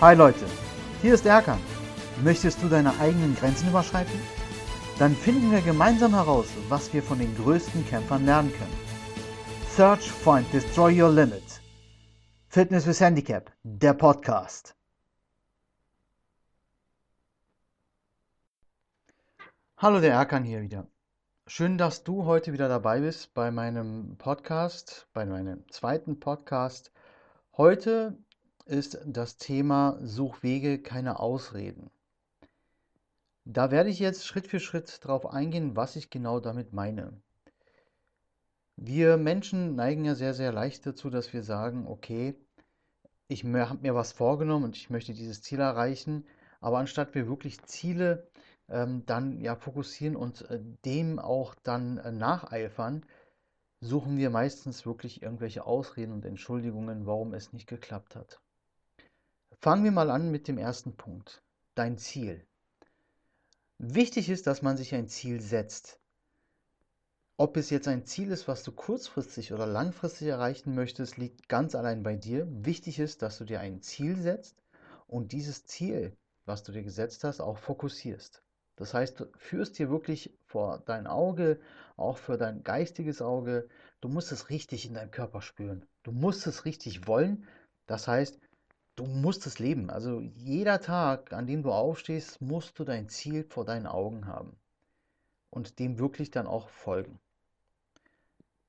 Hi Leute, hier ist Erkan. Möchtest du deine eigenen Grenzen überschreiten? Dann finden wir gemeinsam heraus, was wir von den größten Kämpfern lernen können. Search, Find, Destroy Your Limit. Fitness with Handicap, der Podcast. Hallo, der Erkan hier wieder. Schön, dass du heute wieder dabei bist bei meinem Podcast, bei meinem zweiten Podcast. Heute ist das Thema Suchwege, keine Ausreden. Da werde ich jetzt Schritt für Schritt darauf eingehen, was ich genau damit meine. Wir Menschen neigen ja sehr, sehr leicht dazu, dass wir sagen, okay, ich habe mir was vorgenommen und ich möchte dieses Ziel erreichen, aber anstatt wir wirklich Ziele ähm, dann ja fokussieren und äh, dem auch dann äh, nacheifern, suchen wir meistens wirklich irgendwelche Ausreden und Entschuldigungen, warum es nicht geklappt hat. Fangen wir mal an mit dem ersten Punkt, dein Ziel. Wichtig ist, dass man sich ein Ziel setzt. Ob es jetzt ein Ziel ist, was du kurzfristig oder langfristig erreichen möchtest, liegt ganz allein bei dir. Wichtig ist, dass du dir ein Ziel setzt und dieses Ziel, was du dir gesetzt hast, auch fokussierst. Das heißt, du führst dir wirklich vor dein Auge, auch für dein geistiges Auge, du musst es richtig in deinem Körper spüren. Du musst es richtig wollen. Das heißt, du musst es leben. Also jeder Tag, an dem du aufstehst, musst du dein Ziel vor deinen Augen haben und dem wirklich dann auch folgen.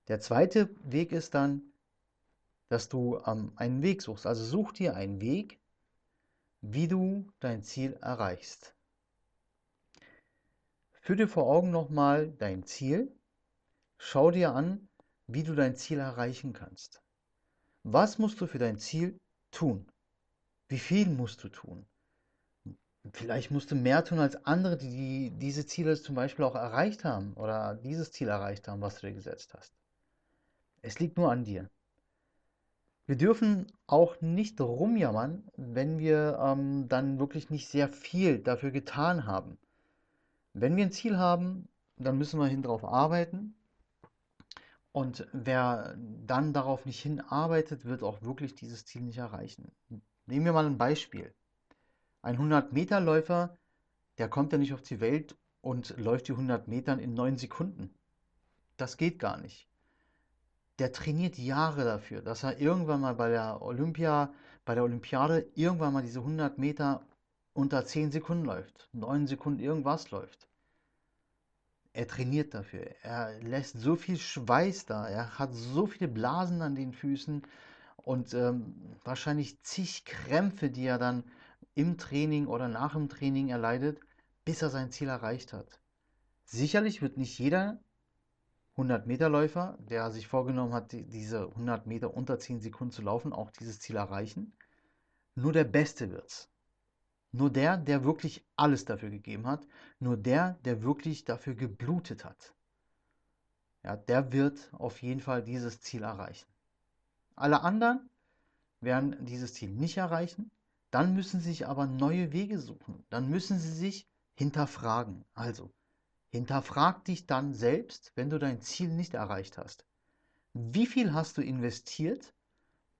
Der zweite Weg ist dann, dass du ähm, einen Weg suchst. Also such dir einen Weg, wie du dein Ziel erreichst. Führ dir vor Augen nochmal dein Ziel. Schau dir an, wie du dein Ziel erreichen kannst. Was musst du für dein Ziel tun? Wie viel musst du tun? Vielleicht musst du mehr tun als andere, die, diese Ziele zum Beispiel auch erreicht haben oder dieses Ziel erreicht haben, was du dir gesetzt hast. Es liegt nur an dir. Wir dürfen auch nicht rumjammern, wenn wir ähm, dann wirklich nicht sehr viel dafür getan haben. Wenn wir ein Ziel haben, dann müssen wir hin drauf arbeiten. Und wer dann darauf nicht hinarbeitet, wird auch wirklich dieses Ziel nicht erreichen. Nehmen wir mal ein Beispiel. Ein 100-Meter-Läufer, der kommt ja nicht auf die Welt und läuft die 100 Metern in 9 Sekunden. Das geht gar nicht. Der trainiert Jahre dafür, dass er irgendwann mal bei der Olympia, bei der Olympiade irgendwann mal diese 100 Meter unter 10 Sekunden läuft, 9 Sekunden irgendwas läuft. Er trainiert dafür. Er lässt so viel Schweiß da. Er hat so viele Blasen an den Füßen und ähm, wahrscheinlich zig Krämpfe, die er dann im Training oder nach dem Training erleidet, bis er sein Ziel erreicht hat. Sicherlich wird nicht jeder 100-Meter-Läufer, der sich vorgenommen hat, diese 100 Meter unter 10 Sekunden zu laufen, auch dieses Ziel erreichen. Nur der Beste wird's. Nur der, der wirklich alles dafür gegeben hat, nur der, der wirklich dafür geblutet hat, ja, der wird auf jeden Fall dieses Ziel erreichen. Alle anderen werden dieses Ziel nicht erreichen, dann müssen sie sich aber neue Wege suchen, dann müssen sie sich hinterfragen. Also, hinterfrag dich dann selbst, wenn du dein Ziel nicht erreicht hast. Wie viel hast du investiert,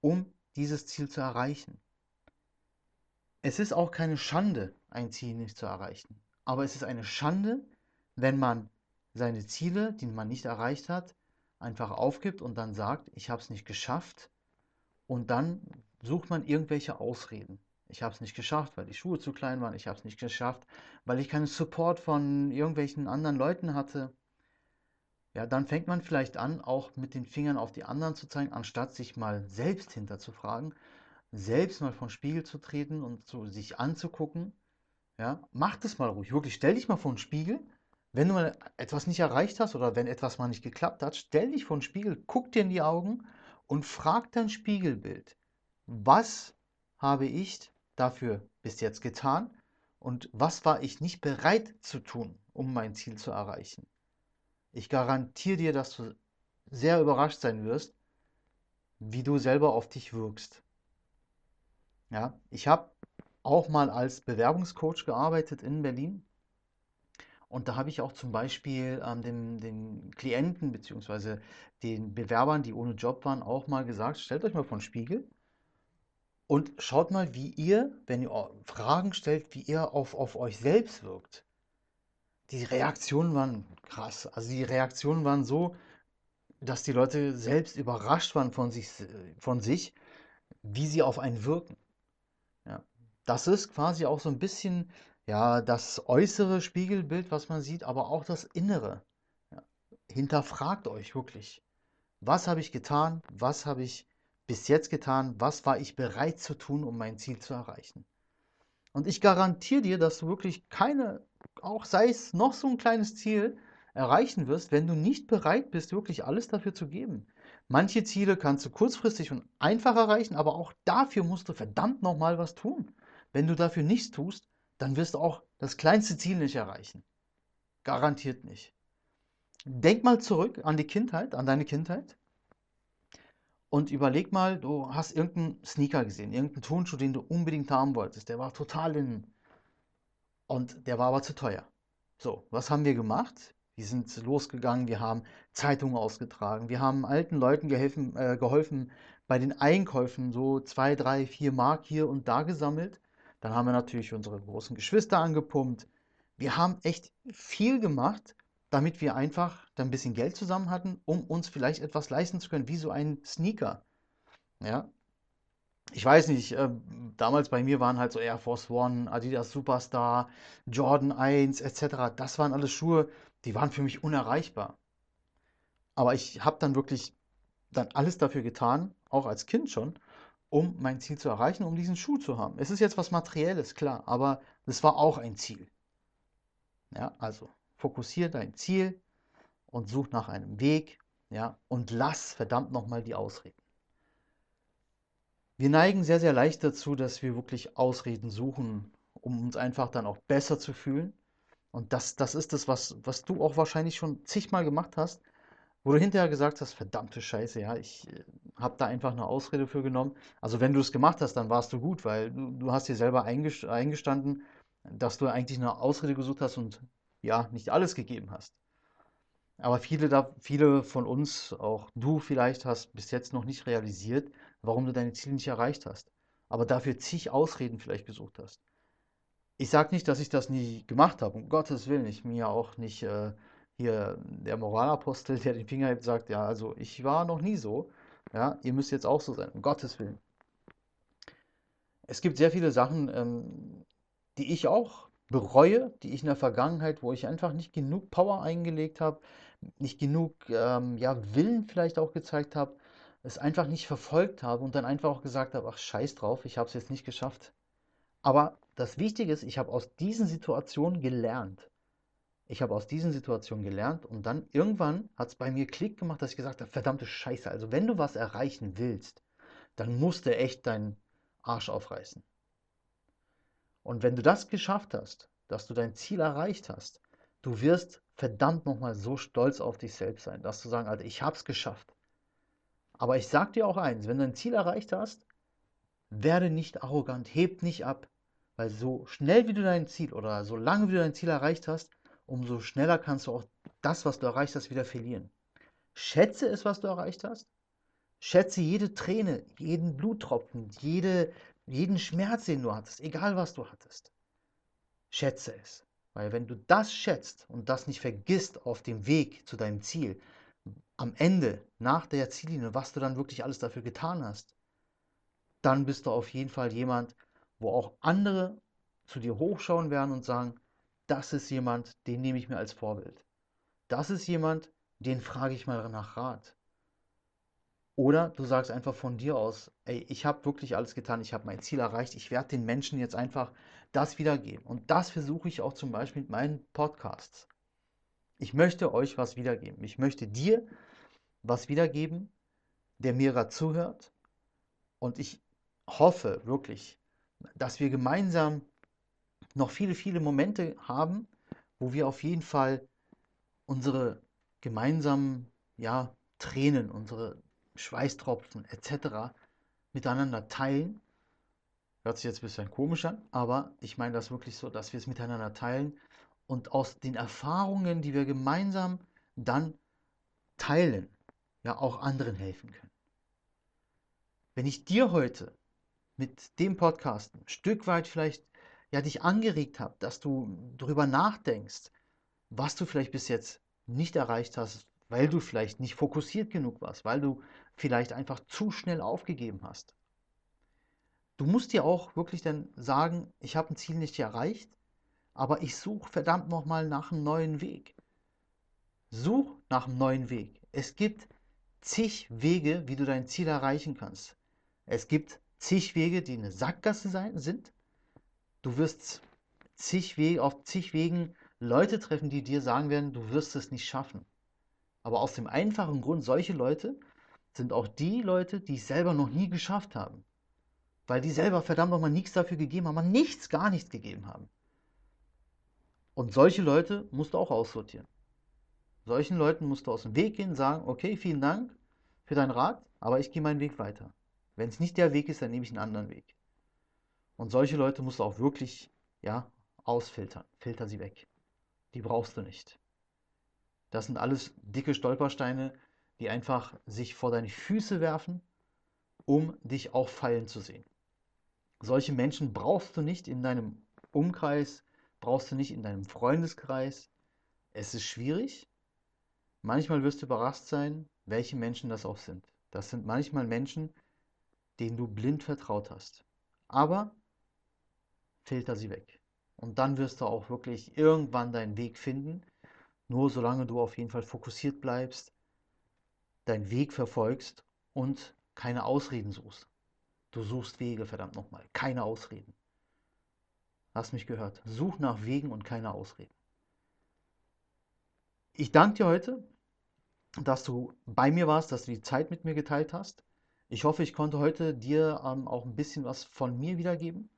um dieses Ziel zu erreichen? Es ist auch keine Schande, ein Ziel nicht zu erreichen. Aber es ist eine Schande, wenn man seine Ziele, die man nicht erreicht hat, einfach aufgibt und dann sagt, ich habe es nicht geschafft. Und dann sucht man irgendwelche Ausreden. Ich habe es nicht geschafft, weil die Schuhe zu klein waren. Ich habe es nicht geschafft, weil ich keinen Support von irgendwelchen anderen Leuten hatte. Ja, dann fängt man vielleicht an, auch mit den Fingern auf die anderen zu zeigen, anstatt sich mal selbst hinterzufragen selbst mal vor den Spiegel zu treten und so sich anzugucken. Ja, mach das mal ruhig. Wirklich, stell dich mal vor den Spiegel. Wenn du mal etwas nicht erreicht hast oder wenn etwas mal nicht geklappt hat, stell dich vor den Spiegel, guck dir in die Augen und frag dein Spiegelbild, was habe ich dafür bis jetzt getan und was war ich nicht bereit zu tun, um mein Ziel zu erreichen. Ich garantiere dir, dass du sehr überrascht sein wirst, wie du selber auf dich wirkst. Ja, ich habe auch mal als Bewerbungscoach gearbeitet in Berlin. Und da habe ich auch zum Beispiel ähm, den, den Klienten bzw. den Bewerbern, die ohne Job waren, auch mal gesagt, stellt euch mal vor den Spiegel Und schaut mal, wie ihr, wenn ihr Fragen stellt, wie ihr auf, auf euch selbst wirkt. Die Reaktionen waren krass. Also die Reaktionen waren so, dass die Leute selbst überrascht waren von sich, von sich wie sie auf einen wirken. Ja. Das ist quasi auch so ein bisschen ja, das äußere Spiegelbild, was man sieht, aber auch das Innere. Ja. Hinterfragt euch wirklich. Was habe ich getan? Was habe ich bis jetzt getan? Was war ich bereit zu tun, um mein Ziel zu erreichen? Und ich garantiere dir, dass du wirklich keine, auch sei es noch so ein kleines Ziel, erreichen wirst, wenn du nicht bereit bist, wirklich alles dafür zu geben. Manche Ziele kannst du kurzfristig und einfach erreichen, aber auch dafür musst du verdammt nochmal was tun. Wenn du dafür nichts tust, dann wirst du auch das kleinste Ziel nicht erreichen. Garantiert nicht. Denk mal zurück an die Kindheit, an deine Kindheit und überleg mal, du hast irgendeinen Sneaker gesehen, irgendeinen Turnschuh, den du unbedingt haben wolltest. Der war total in und der war aber zu teuer. So, was haben wir gemacht? Wir sind losgegangen, wir haben Zeitungen ausgetragen, wir haben alten Leuten geholfen, äh, geholfen bei den Einkäufen, so zwei, drei, vier Mark hier und da gesammelt. Dann haben wir natürlich unsere großen Geschwister angepumpt. Wir haben echt viel gemacht, damit wir einfach dann ein bisschen Geld zusammen hatten, um uns vielleicht etwas leisten zu können, wie so ein Sneaker. Ja. Ich weiß nicht, äh, damals bei mir waren halt so Air Force One, Adidas Superstar, Jordan 1 etc. Das waren alles Schuhe, die waren für mich unerreichbar. Aber ich habe dann wirklich dann alles dafür getan, auch als Kind schon, um mein Ziel zu erreichen, um diesen Schuh zu haben. Es ist jetzt was Materielles, klar, aber es war auch ein Ziel. Ja, also fokussiere dein Ziel und such nach einem Weg, ja, und lass verdammt nochmal die Ausreden. Wir neigen sehr, sehr leicht dazu, dass wir wirklich Ausreden suchen, um uns einfach dann auch besser zu fühlen. Und das, das ist das, was, was du auch wahrscheinlich schon zigmal gemacht hast, wo du hinterher gesagt hast, verdammte Scheiße, ja, ich äh, habe da einfach eine Ausrede für genommen. Also wenn du es gemacht hast, dann warst du gut, weil du, du hast dir selber eingestanden, dass du eigentlich eine Ausrede gesucht hast und ja, nicht alles gegeben hast. Aber viele, da, viele von uns, auch du vielleicht, hast bis jetzt noch nicht realisiert, warum du deine Ziele nicht erreicht hast. Aber dafür zig Ausreden vielleicht gesucht hast. Ich sage nicht, dass ich das nie gemacht habe, um Gottes Willen. Ich mir auch nicht äh, hier der Moralapostel, der den Finger hebt, sagt, ja, also ich war noch nie so. Ja, ihr müsst jetzt auch so sein, um Gottes Willen. Es gibt sehr viele Sachen, ähm, die ich auch bereue, die ich in der Vergangenheit, wo ich einfach nicht genug Power eingelegt habe, nicht genug ähm, ja, Willen vielleicht auch gezeigt habe, es einfach nicht verfolgt habe und dann einfach auch gesagt habe, ach scheiß drauf, ich habe es jetzt nicht geschafft. Aber das Wichtige ist, ich habe aus diesen Situationen gelernt. Ich habe aus diesen Situationen gelernt und dann irgendwann hat es bei mir Klick gemacht, dass ich gesagt habe, verdammte Scheiße, also wenn du was erreichen willst, dann musst du echt deinen Arsch aufreißen. Und wenn du das geschafft hast, dass du dein Ziel erreicht hast, du wirst verdammt nochmal so stolz auf dich selbst sein, dass du sagen, Alter, ich habe es geschafft. Aber ich sag dir auch eins, wenn du ein Ziel erreicht hast, werde nicht arrogant, heb nicht ab, weil so schnell wie du dein Ziel oder so lange wie du dein Ziel erreicht hast, umso schneller kannst du auch das, was du erreicht hast, wieder verlieren. Schätze es, was du erreicht hast. Schätze jede Träne, jeden Bluttropfen, jede, jeden Schmerz, den du hattest, egal was du hattest. Schätze es. Weil wenn du das schätzt und das nicht vergisst auf dem Weg zu deinem Ziel, am Ende, nach der Ziellinie, was du dann wirklich alles dafür getan hast, dann bist du auf jeden Fall jemand, wo auch andere zu dir hochschauen werden und sagen, das ist jemand, den nehme ich mir als Vorbild. Das ist jemand, den frage ich mal nach Rat. Oder du sagst einfach von dir aus, ey, ich habe wirklich alles getan, ich habe mein Ziel erreicht, ich werde den Menschen jetzt einfach das wiedergeben. Und das versuche ich auch zum Beispiel mit meinen Podcasts. Ich möchte euch was wiedergeben. Ich möchte dir was wiedergeben, der mir gerade zuhört. Und ich hoffe wirklich, dass wir gemeinsam noch viele, viele Momente haben, wo wir auf jeden Fall unsere gemeinsamen ja, Tränen, unsere Schweißtropfen etc. miteinander teilen. Hört sich jetzt ein bisschen komisch an, aber ich meine das wirklich so, dass wir es miteinander teilen und aus den Erfahrungen, die wir gemeinsam dann teilen, ja auch anderen helfen können. Wenn ich dir heute mit dem Podcast ein Stück weit vielleicht ja dich angeregt habe, dass du darüber nachdenkst, was du vielleicht bis jetzt nicht erreicht hast, weil du vielleicht nicht fokussiert genug warst, weil du vielleicht einfach zu schnell aufgegeben hast. Du musst dir auch wirklich dann sagen, ich habe ein Ziel nicht erreicht, aber ich suche verdammt nochmal nach einem neuen Weg. Such nach einem neuen Weg. Es gibt zig Wege, wie du dein Ziel erreichen kannst. Es gibt zig Wege, die eine Sackgasse sein, sind. Du wirst zig Wege, auf zig Wegen Leute treffen, die dir sagen werden, du wirst es nicht schaffen. Aber aus dem einfachen Grund, solche Leute sind auch die Leute, die es selber noch nie geschafft haben. Weil die selber verdammt nochmal nichts dafür gegeben haben, nichts, gar nichts gegeben haben. Und solche Leute musst du auch aussortieren. Solchen Leuten musst du aus dem Weg gehen, sagen, okay, vielen Dank für deinen Rat, aber ich gehe meinen Weg weiter. Wenn es nicht der Weg ist, dann nehme ich einen anderen Weg. Und solche Leute musst du auch wirklich, ja, ausfiltern. Filter sie weg. Die brauchst du nicht. Das sind alles dicke Stolpersteine, die einfach sich vor deine Füße werfen, um dich auch fallen zu sehen. Solche Menschen brauchst du nicht in deinem Umkreis, brauchst du nicht in deinem Freundeskreis. Es ist schwierig. Manchmal wirst du überrascht sein, welche Menschen das auch sind. Das sind manchmal Menschen, denen du blind vertraut hast. Aber filter sie weg. Und dann wirst du auch wirklich irgendwann deinen Weg finden. Nur solange du auf jeden Fall fokussiert bleibst, deinen Weg verfolgst und keine Ausreden suchst. Du suchst Wege, verdammt nochmal. Keine Ausreden. Hast mich gehört. Such nach Wegen und keine Ausreden. Ich danke dir heute, dass du bei mir warst, dass du die Zeit mit mir geteilt hast. Ich hoffe, ich konnte heute dir ähm, auch ein bisschen was von mir wiedergeben.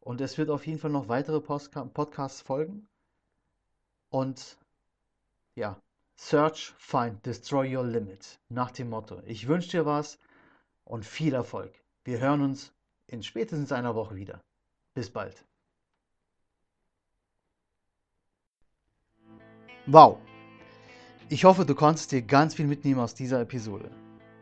Und es wird auf jeden Fall noch weitere Postka Podcasts folgen. Und ja, Search, Find, Destroy Your Limit. Nach dem Motto. Ich wünsche dir was und viel Erfolg. Wir hören uns in spätestens einer Woche wieder. Bis bald. Wow. Ich hoffe, du konntest dir ganz viel mitnehmen aus dieser Episode.